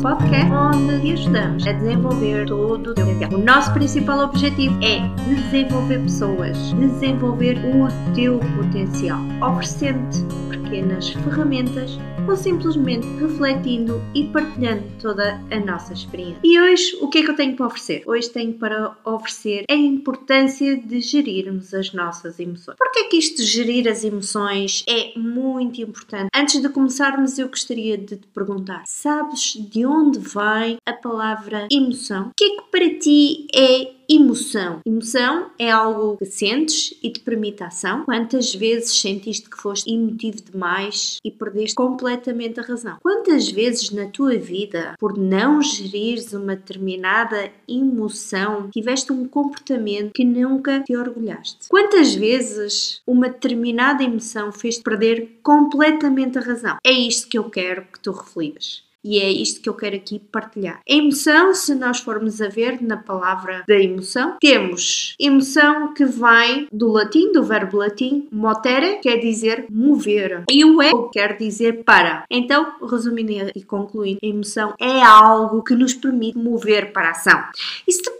nosso podcast onde te ajudamos a desenvolver todo o teu potencial. O nosso principal objetivo é desenvolver pessoas, desenvolver o teu potencial, oferecendo pequenas ferramentas ou simplesmente refletindo e partilhando toda a nossa experiência. E hoje, o que é que eu tenho para oferecer? Hoje tenho para oferecer a importância de gerirmos as nossas emoções. Porque é que isto de gerir as emoções é muito importante? Antes de começarmos, eu gostaria de te perguntar: sabes de onde vem a palavra emoção? O que é que para ti é emoção. Emoção é algo que sentes e te permite ação. Quantas vezes sentiste que foste emotivo demais e perdeste completamente a razão? Quantas vezes na tua vida, por não gerires uma determinada emoção, tiveste um comportamento que nunca te orgulhaste? Quantas vezes uma determinada emoção fez-te perder completamente a razão? É isto que eu quero que tu reflitas. E é isto que eu quero aqui partilhar. A emoção, se nós formos a ver na palavra da emoção, temos emoção que vem do latim, do verbo latim, motere, quer dizer mover. E o ego quer dizer para. Então, resumindo e concluindo, a emoção é algo que nos permite mover para a ação. E se te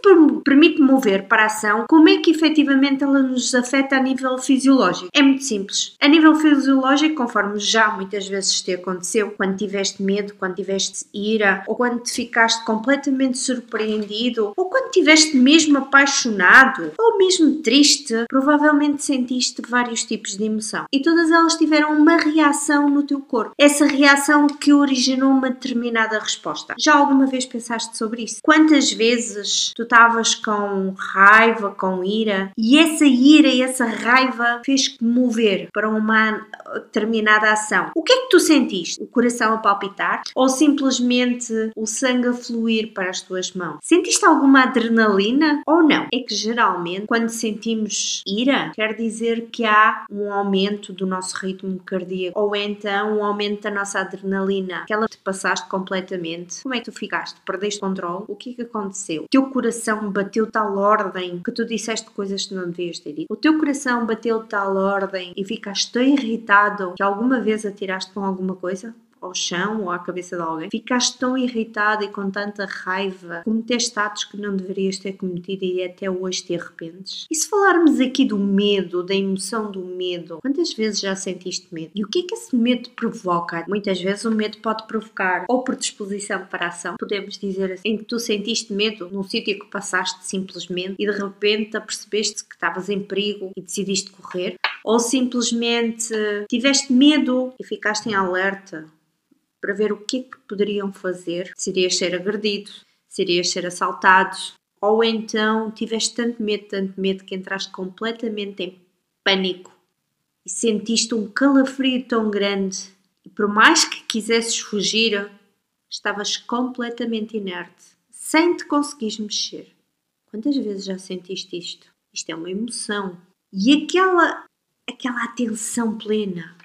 permite mover para a ação, como é que efetivamente ela nos afeta a nível fisiológico? É muito simples. A nível fisiológico, conforme já muitas vezes te aconteceu, quando tiveste medo, quando tiveste tiveste ira, ou quando te ficaste completamente surpreendido, ou quando tiveste mesmo apaixonado, ou mesmo triste, provavelmente sentiste vários tipos de emoção. E todas elas tiveram uma reação no teu corpo. Essa reação que originou uma determinada resposta. Já alguma vez pensaste sobre isso? Quantas vezes tu estavas com raiva, com ira, e essa ira e essa raiva fez-te mover para uma determinada ação? O que é que tu sentiste? O coração a palpitar? Ou simplesmente o sangue a fluir para as tuas mãos. Sentiste alguma adrenalina ou não? É que geralmente, quando sentimos ira, quer dizer que há um aumento do nosso ritmo cardíaco ou então um aumento da nossa adrenalina, que ela te passaste completamente. Como é que tu ficaste? Perdeste controle? O que é que aconteceu? O teu coração bateu tal ordem que tu disseste coisas que não devias ter dito? O teu coração bateu tal ordem e ficaste tão irritado que alguma vez atiraste com alguma coisa? Ao chão ou à cabeça de alguém, ficaste tão irritada e com tanta raiva, cometeste atos que não deverias ter cometido e até hoje te arrependes? E se falarmos aqui do medo, da emoção do medo, quantas vezes já sentiste medo? E o que é que esse medo provoca? Muitas vezes o medo pode provocar ou por disposição para a ação, podemos dizer assim, em que tu sentiste medo num sítio que passaste simplesmente e de repente apercebeste que estavas em perigo e decidiste correr, ou simplesmente tiveste medo e ficaste em alerta para ver o que é que poderiam fazer se irias ser agredido, se irias ser assaltado, ou então tiveste tanto medo, tanto medo que entraste completamente em pânico e sentiste um calafrio tão grande e por mais que quisesses fugir, estavas completamente inerte, sem te conseguires mexer. Quantas vezes já sentiste isto? Isto é uma emoção. E aquela aquela atenção plena,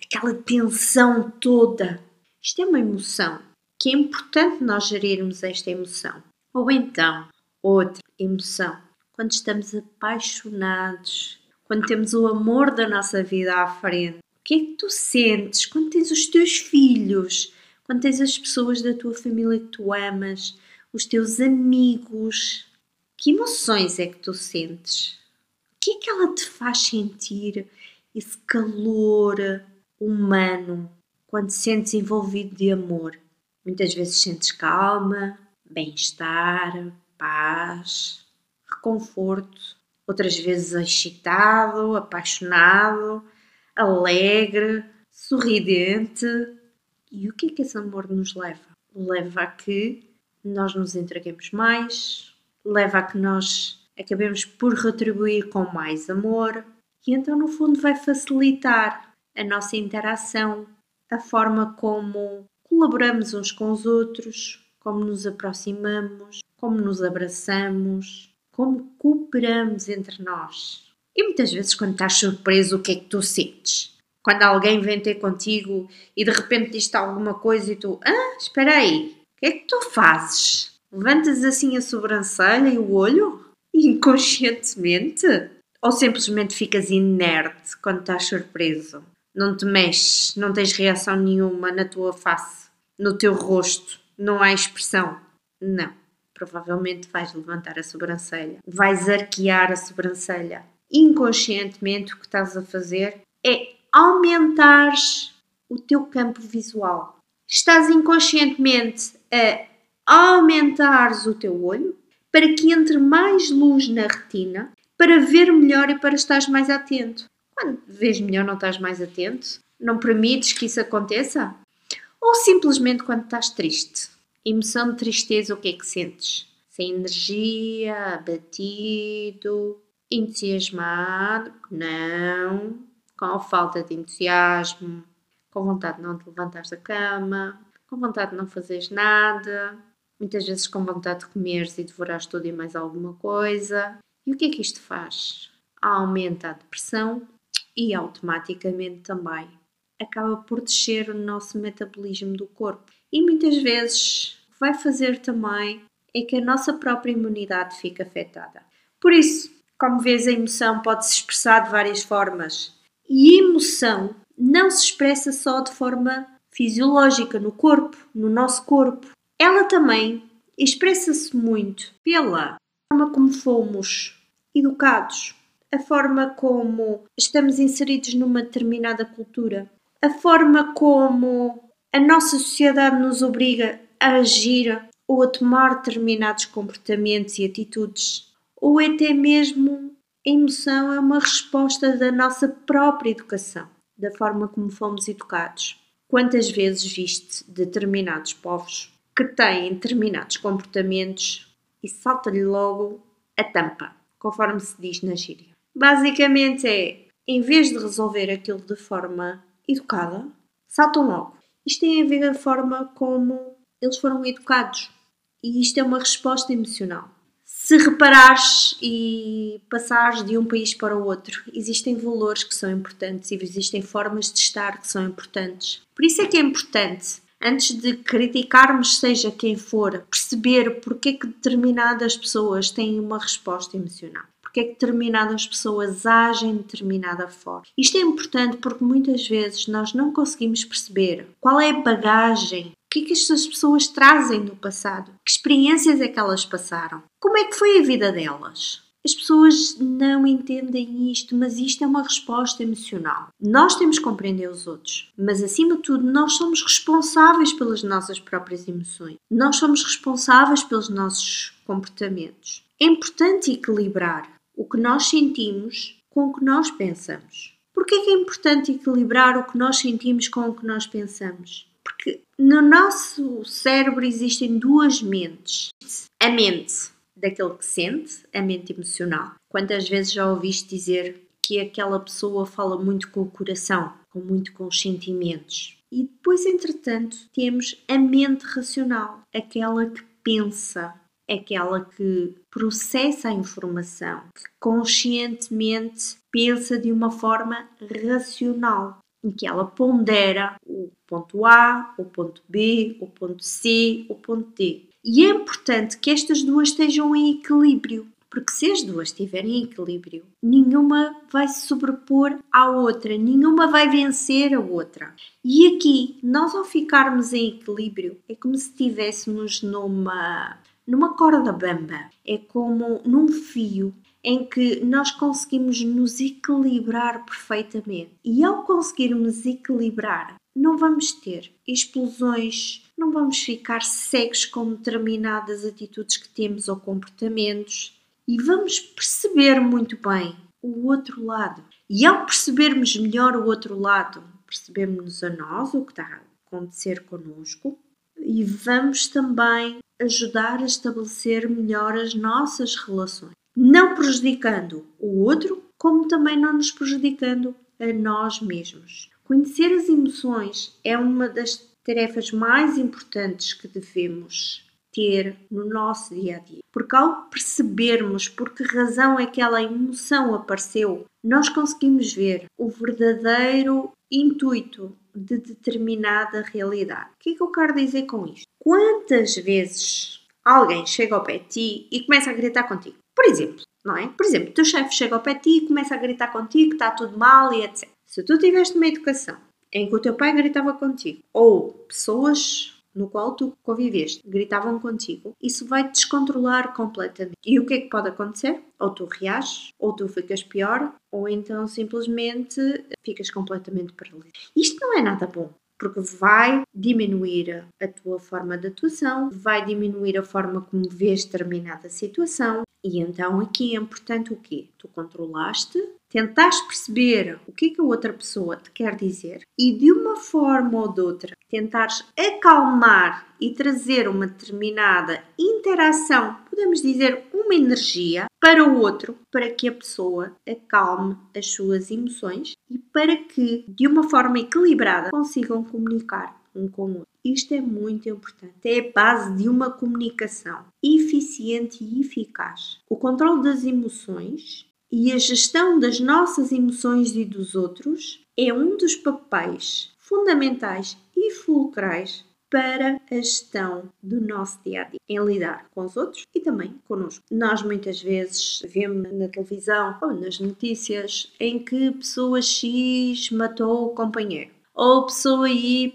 aquela tensão toda isto é uma emoção que é importante nós gerirmos esta emoção. Ou então, outra emoção, quando estamos apaixonados, quando temos o amor da nossa vida à frente. O que é que tu sentes quando tens os teus filhos, quando tens as pessoas da tua família que tu amas, os teus amigos? Que emoções é que tu sentes? O que é que ela te faz sentir? Esse calor humano, quando te sentes envolvido de amor. Muitas vezes sentes calma, bem-estar, paz, reconforto. Outras vezes excitado, apaixonado, alegre, sorridente. E o que é que esse amor nos leva? Leva a que nós nos entreguemos mais, leva a que nós acabemos por retribuir com mais amor e então, no fundo, vai facilitar a nossa interação, a forma como colaboramos uns com os outros, como nos aproximamos, como nos abraçamos, como cooperamos entre nós. E muitas vezes, quando estás surpreso, o que é que tu sentes? Quando alguém vem ter contigo e de repente diz-te alguma coisa e tu, ah, espera aí, o que é que tu fazes? Levantas assim a sobrancelha e o olho? Inconscientemente? Ou simplesmente ficas inerte quando estás surpreso? Não te mexes, não tens reação nenhuma na tua face, no teu rosto, não há expressão. Não. Provavelmente vais levantar a sobrancelha, vais arquear a sobrancelha. Inconscientemente, o que estás a fazer é aumentar o teu campo visual. Estás inconscientemente a aumentar o teu olho para que entre mais luz na retina para ver melhor e para estares mais atento. Quando vês melhor, não estás mais atento? Não permites que isso aconteça? Ou simplesmente quando estás triste? Emoção de tristeza, o que é que sentes? Sem energia, abatido, entusiasmado? Não. Com falta de entusiasmo, com vontade de não te levantares da cama, com vontade de não fazeres nada, muitas vezes com vontade de comeres e devorares tudo e mais alguma coisa. E o que é que isto faz? Aumenta a depressão e automaticamente também acaba por descer o nosso metabolismo do corpo. E muitas vezes vai fazer também é que a nossa própria imunidade fica afetada. Por isso, como vês, a emoção pode se expressar de várias formas. E emoção não se expressa só de forma fisiológica no corpo, no nosso corpo. Ela também expressa-se muito pela forma como fomos educados, a forma como estamos inseridos numa determinada cultura, a forma como a nossa sociedade nos obriga a agir ou a tomar determinados comportamentos e atitudes, ou até mesmo a emoção é uma resposta da nossa própria educação, da forma como fomos educados. Quantas vezes viste determinados povos que têm determinados comportamentos e salta-lhe logo a tampa, conforme se diz na gíria? Basicamente é, em vez de resolver aquilo de forma educada, saltam logo. Isto tem a ver a forma como eles foram educados. E isto é uma resposta emocional. Se reparares e passares de um país para o outro, existem valores que são importantes e existem formas de estar que são importantes. Por isso é que é importante, antes de criticarmos seja quem for, perceber porque é que determinadas pessoas têm uma resposta emocional porque é que determinadas pessoas agem de determinada forma. Isto é importante porque muitas vezes nós não conseguimos perceber qual é a bagagem, o que é que estas pessoas trazem do passado, que experiências é que elas passaram, como é que foi a vida delas. As pessoas não entendem isto, mas isto é uma resposta emocional. Nós temos que compreender os outros, mas acima de tudo, nós somos responsáveis pelas nossas próprias emoções. Nós somos responsáveis pelos nossos comportamentos. É importante equilibrar o que nós sentimos com o que nós pensamos. Por que é importante equilibrar o que nós sentimos com o que nós pensamos? Porque no nosso cérebro existem duas mentes. A mente daquele que sente, a mente emocional. Quantas vezes já ouviste dizer que aquela pessoa fala muito com o coração, com muito com os sentimentos? E depois, entretanto, temos a mente racional, aquela que pensa, é aquela que processa a informação, que conscientemente pensa de uma forma racional, em que ela pondera o ponto A, o ponto B, o ponto C, o ponto D. E é importante que estas duas estejam em equilíbrio, porque se as duas estiverem em equilíbrio, nenhuma vai se sobrepor à outra, nenhuma vai vencer a outra. E aqui, nós ao ficarmos em equilíbrio, é como se estivéssemos numa numa corda bamba. É como num fio em que nós conseguimos nos equilibrar perfeitamente. E ao conseguirmos equilibrar, não vamos ter explosões, não vamos ficar cegos com determinadas atitudes que temos ou comportamentos e vamos perceber muito bem o outro lado. E ao percebermos melhor o outro lado, percebemos a nós o que está a acontecer connosco e vamos também ajudar a estabelecer melhor as nossas relações, não prejudicando o outro, como também não nos prejudicando a nós mesmos. Conhecer as emoções é uma das tarefas mais importantes que devemos ter no nosso dia a dia. Porque ao percebermos por que razão aquela emoção apareceu, nós conseguimos ver o verdadeiro intuito de determinada realidade. O que é que eu quero dizer com isto? Quantas vezes alguém chega ao pé de ti e começa a gritar contigo? Por exemplo, não é? Por exemplo, teu chefe chega ao pé de ti e começa a gritar contigo que está tudo mal e etc. Se tu tiveste uma educação em que o teu pai gritava contigo, ou pessoas no qual tu conviveste, gritavam contigo, isso vai te descontrolar completamente. E o que é que pode acontecer? Ou tu reages, ou tu ficas pior, ou então simplesmente ficas completamente paralisado. Isto não é nada bom porque vai diminuir a tua forma de atuação, vai diminuir a forma como vês determinada situação. E então aqui é importante o quê? Tu controlaste tentaste perceber o que é que a outra pessoa te quer dizer e de uma forma ou de outra tentares acalmar e trazer uma determinada interação, podemos dizer uma energia para o outro, para que a pessoa acalme as suas emoções e para que de uma forma equilibrada consigam comunicar um com o outro. Isto é muito importante. É a base de uma comunicação eficiente e eficaz. O controle das emoções e a gestão das nossas emoções e dos outros é um dos papéis fundamentais e fulcrais para a gestão do nosso dia a dia, em lidar com os outros e também connosco. Nós muitas vezes vemos na televisão ou nas notícias em que pessoa X matou o companheiro ou pessoa Y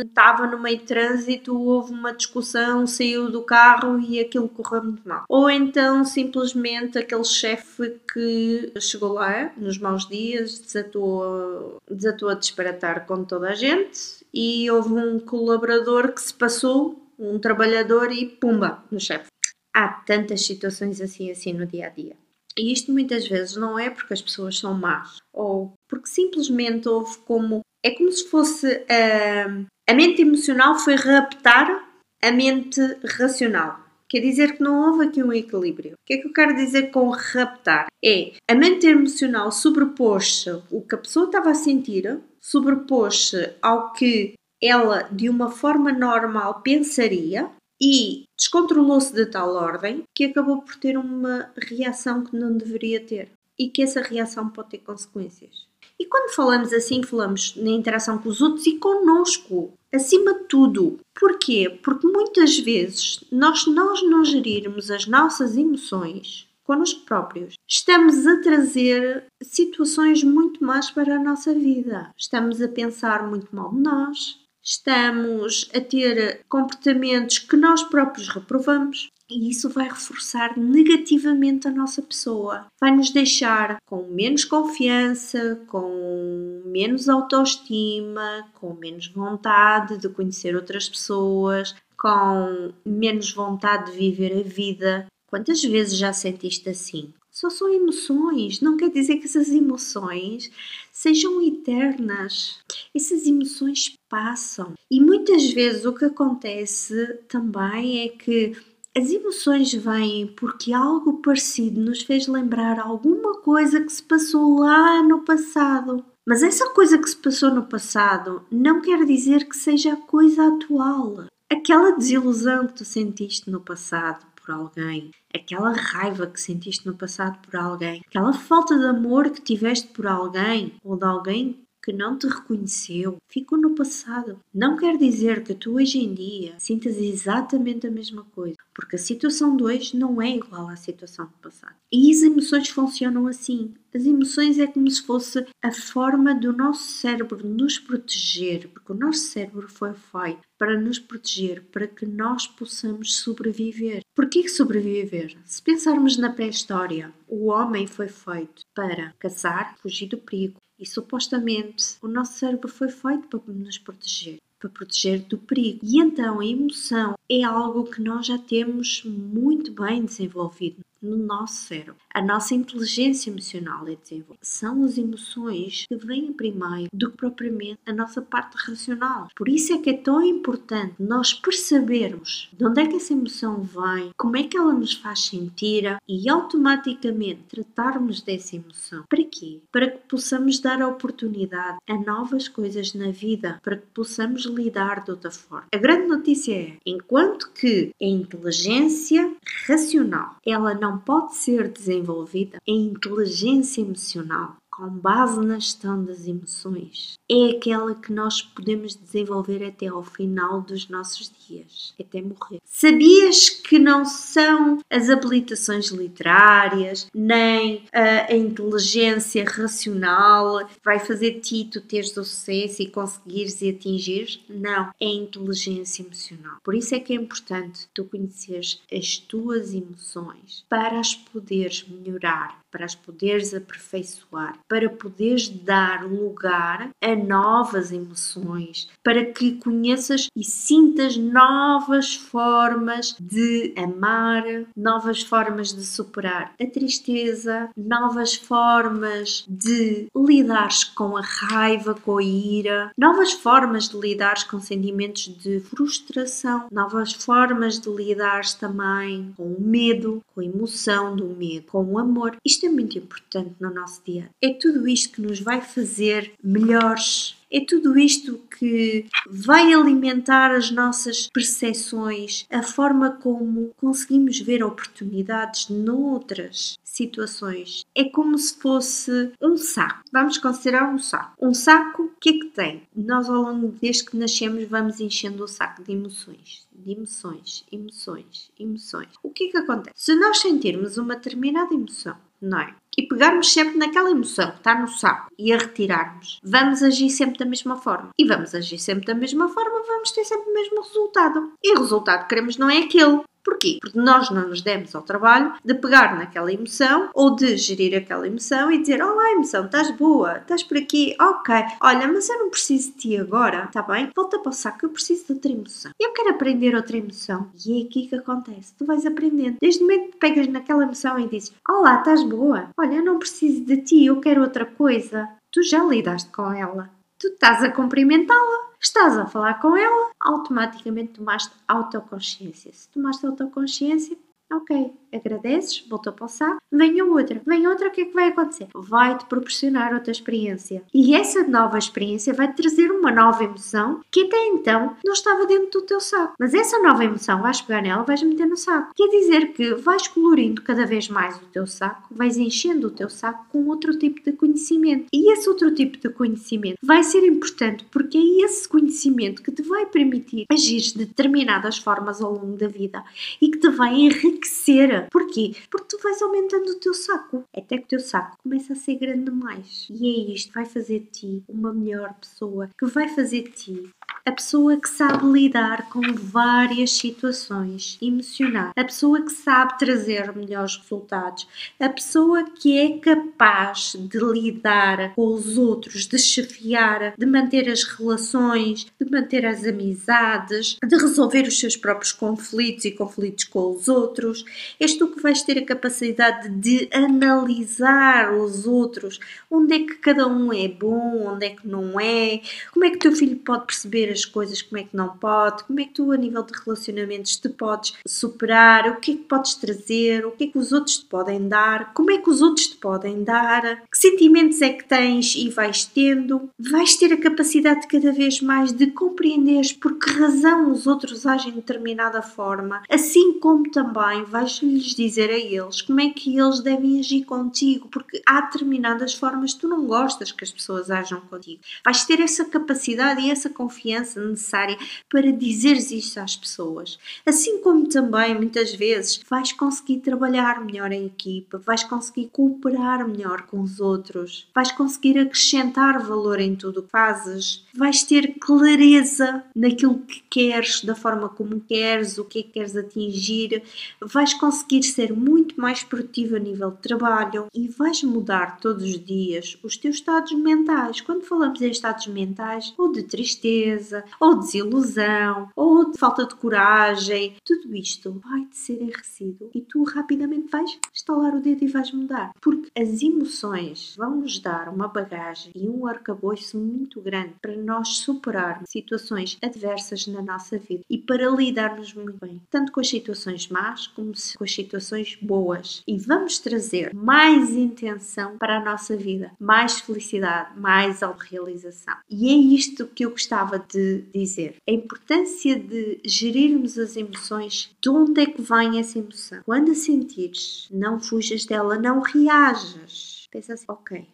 estava no meio de trânsito, houve uma discussão, saiu do carro e aquilo correu muito mal. Ou então simplesmente aquele chefe que chegou lá nos maus dias, desatou, desatou a disparatar com toda a gente e houve um colaborador que se passou, um trabalhador e pumba no chefe. Há tantas situações assim assim no dia a dia. E isto muitas vezes não é porque as pessoas são más, ou porque simplesmente houve como é como se fosse uh, a mente emocional foi raptar a mente racional. Quer dizer que não houve aqui um equilíbrio. O que é que eu quero dizer com raptar? É a mente emocional sobrepôs-se o que a pessoa estava a sentir, sobrepôs-se ao que ela, de uma forma normal, pensaria e descontrolou-se de tal ordem que acabou por ter uma reação que não deveria ter. E que essa reação pode ter consequências. E quando falamos assim, falamos na interação com os outros e connosco, acima de tudo. Porquê? Porque muitas vezes nós, nós não gerirmos as nossas emoções connosco próprios, estamos a trazer situações muito más para a nossa vida. Estamos a pensar muito mal de nós, estamos a ter comportamentos que nós próprios reprovamos, e isso vai reforçar negativamente a nossa pessoa. Vai nos deixar com menos confiança, com menos autoestima, com menos vontade de conhecer outras pessoas, com menos vontade de viver a vida. Quantas vezes já sentiste assim? Só são emoções, não quer dizer que essas emoções sejam eternas. Essas emoções passam. E muitas vezes o que acontece também é que as emoções vêm porque algo parecido nos fez lembrar alguma coisa que se passou lá no passado. Mas essa coisa que se passou no passado não quer dizer que seja a coisa atual. Aquela desilusão que tu sentiste no passado por alguém, aquela raiva que sentiste no passado por alguém, aquela falta de amor que tiveste por alguém ou de alguém que não te reconheceu. Ficou no passado. Não quer dizer que tu hoje em dia sintas exatamente a mesma coisa, porque a situação de hoje não é igual à situação do passado. E as emoções funcionam assim. As emoções é como se fosse a forma do nosso cérebro nos proteger, porque o nosso cérebro foi feito para nos proteger, para que nós possamos sobreviver. Por que sobreviver? Se pensarmos na pré-história, o homem foi feito para caçar, fugir do perigo, e supostamente o nosso cérebro foi feito para nos proteger, para proteger do perigo. E então a emoção é algo que nós já temos muito bem desenvolvido no nosso cérebro. A nossa inteligência emocional é desenvolvida. São as emoções que vêm primeiro do que propriamente a nossa parte racional. Por isso é que é tão importante nós percebermos de onde é que essa emoção vem, como é que ela nos faz sentir e automaticamente tratarmos dessa emoção. Para quê? Para que possamos dar a oportunidade a novas coisas na vida, para que possamos lidar de outra forma. A grande notícia é, enquanto que a inteligência racional ela não pode ser desenvolvida, a inteligência emocional com base na gestão das emoções, é aquela que nós podemos desenvolver até ao final dos nossos dias, até morrer. Sabias que não são as habilitações literárias, nem a, a inteligência racional vai fazer ti tu teres o sucesso e conseguires e atingires? Não, é a inteligência emocional. Por isso é que é importante tu conheceres as tuas emoções para as poderes melhorar para as poderes aperfeiçoar, para poderes dar lugar a novas emoções, para que conheças e sintas novas formas de amar, novas formas de superar a tristeza, novas formas de lidares com a raiva, com a ira, novas formas de lidares com sentimentos de frustração, novas formas de lidares também com o medo, com a emoção do medo, com o amor. Isto é muito importante no nosso dia. É tudo isto que nos vai fazer melhores. É tudo isto que vai alimentar as nossas percepções, a forma como conseguimos ver oportunidades noutras situações. É como se fosse um saco. Vamos considerar um saco. Um saco, o que é que tem? Nós, ao longo desde que nascemos, vamos enchendo o saco de emoções de emoções, emoções, emoções. O que é que acontece? Se nós sentirmos uma determinada emoção, não é? E pegarmos sempre naquela emoção que está no saco e a retirarmos, vamos agir sempre da mesma forma. E vamos agir sempre da mesma forma, vamos ter sempre o mesmo resultado. E o resultado que queremos não é aquele. Porquê? Porque nós não nos demos ao trabalho de pegar naquela emoção ou de gerir aquela emoção e dizer: Olá, emoção, estás boa, estás por aqui, ok, olha, mas eu não preciso de ti agora, está bem? Volta para o saco, eu preciso de outra emoção. Eu quero aprender outra emoção. E é aqui que acontece: tu vais aprendendo. Desde o momento que pegas naquela emoção e dizes: Olá, estás boa, olha, eu não preciso de ti, eu quero outra coisa. Tu já lidaste com ela. Tu estás a cumprimentá-la estás a falar com ela, automaticamente tomaste autoconsciência. Se tomaste autoconsciência, ok, agradeces, voltou para o saco, venha outra, venha outra, o que é que vai acontecer? Vai-te proporcionar outra experiência. E essa nova experiência vai-te trazer uma nova emoção que até então não estava dentro do teu saco. Mas essa nova emoção, vais pegar nela, vais meter no saco. Quer dizer que vais colorindo cada vez mais o teu saco, vais enchendo o teu saco com outro tipo de conhecimento. E esse outro tipo de conhecimento vai ser importante porque é esse conhecimento que te vai permitir agir de determinadas formas ao longo da vida e que te vai enriquecer Porquê? Porque tu vais aumentando o teu saco, até que o teu saco começa a ser grande demais. E é isto que vai fazer de ti uma melhor pessoa, que vai fazer de ti a pessoa que sabe lidar com várias situações, emocionais, a pessoa que sabe trazer melhores resultados, a pessoa que é capaz de lidar com os outros, de chefiar, de manter as relações, de manter as amizades, de resolver os seus próprios conflitos e conflitos com os outros. És tu que vais ter a capacidade de analisar os outros, onde é que cada um é bom, onde é que não é, como é que teu filho pode perceber as coisas, como é que não pode, como é que tu, a nível de relacionamentos, te podes superar, o que é que podes trazer, o que é que os outros te podem dar, como é que os outros te podem dar, que sentimentos é que tens e vais tendo. Vais ter a capacidade de cada vez mais de compreenderes por que razão os outros agem de determinada forma, assim como também vais-lhes dizer a eles como é que eles devem agir contigo, porque há determinadas formas que tu não gostas que as pessoas ajam contigo. Vais ter essa capacidade e essa confiança necessária para dizeres isto às pessoas. Assim como também, muitas vezes, vais conseguir trabalhar melhor em equipa, vais conseguir cooperar melhor com os outros, vais conseguir acrescentar valor em tudo o que fazes, vais ter clareza naquilo que queres, da forma como queres, o que é que queres atingir, vais conseguir ser muito mais produtivo a nível de trabalho e vais mudar todos os dias os teus estados mentais. Quando falamos em estados mentais, ou de tristeza, ou desilusão, ou de falta de coragem, tudo isto vai-te ser enriquecido e tu rapidamente vais estalar o dedo e vais mudar. Porque as emoções vão nos dar uma bagagem e um arcabouço muito grande para nós superarmos situações adversas na nossa vida e para lidarmos muito bem, tanto com as situações más como com as situações boas. E vamos trazer mais intenção para a nossa vida, mais felicidade, mais autorrealização. E é isto que eu gostava de dizer. A importância de gerirmos as emoções. De onde é que vem essa emoção? Quando a sentires, não fujas dela, não reajas. Pensa assim, ok,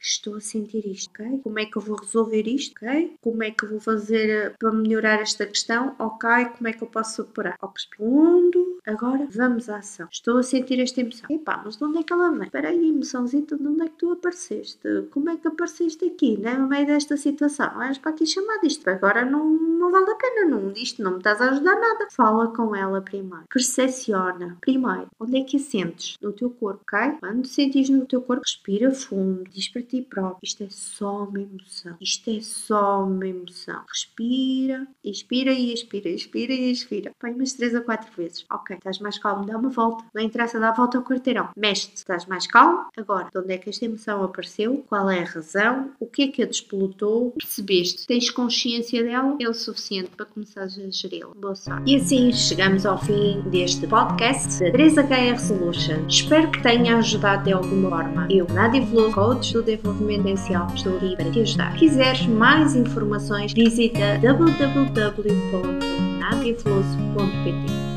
estou a sentir isto, ok? Como é que eu vou resolver isto, ok? Como é que eu vou fazer eh, para melhorar esta questão, ok? Como é que eu posso superar? Ok, respondo. Agora vamos à ação. Estou a sentir esta emoção. Epá, mas de onde é que ela vem? Espera aí, de onde é que tu apareceste? Como é que apareceste aqui, né? no meio desta situação? Vais para aqui chamar disto. Agora não, não vale a pena, não. Isto não me estás a ajudar nada. Fala com ela primeiro. Percepciona. Primeiro, onde é que a sentes? No teu corpo, ok? Quando sentes no teu corpo, respira fundo. Diz para ti próprio. Isto é só uma emoção. Isto é só uma emoção. Respira, inspira e expira, expira e expira. Põe umas 3 a 4 vezes. Ok, estás mais calmo, dá uma volta. Não interessa, dá a volta ao quarteirão. Mexe-te, estás mais calmo. Agora, de onde é que esta emoção apareceu? Qual é a razão? O que é que a despolutou? Percebeste? Tens consciência dela? É o suficiente para começares a geri-la. Boa sorte. E assim chegamos ao fim deste podcast da 3HR Solution. Espero que tenha ajudado de alguma forma. Eu, Nadia Veloso, coach do desenvolvimento essencial, estou aqui para te ajudar. Se quiseres mais informações, visita www.nadiaveloso.pt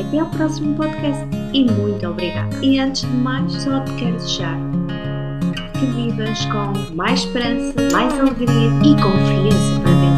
até ao próximo podcast e muito obrigada. E antes de mais, só te quero desejar que vivas com mais esperança, mais alegria e confiança para vencer.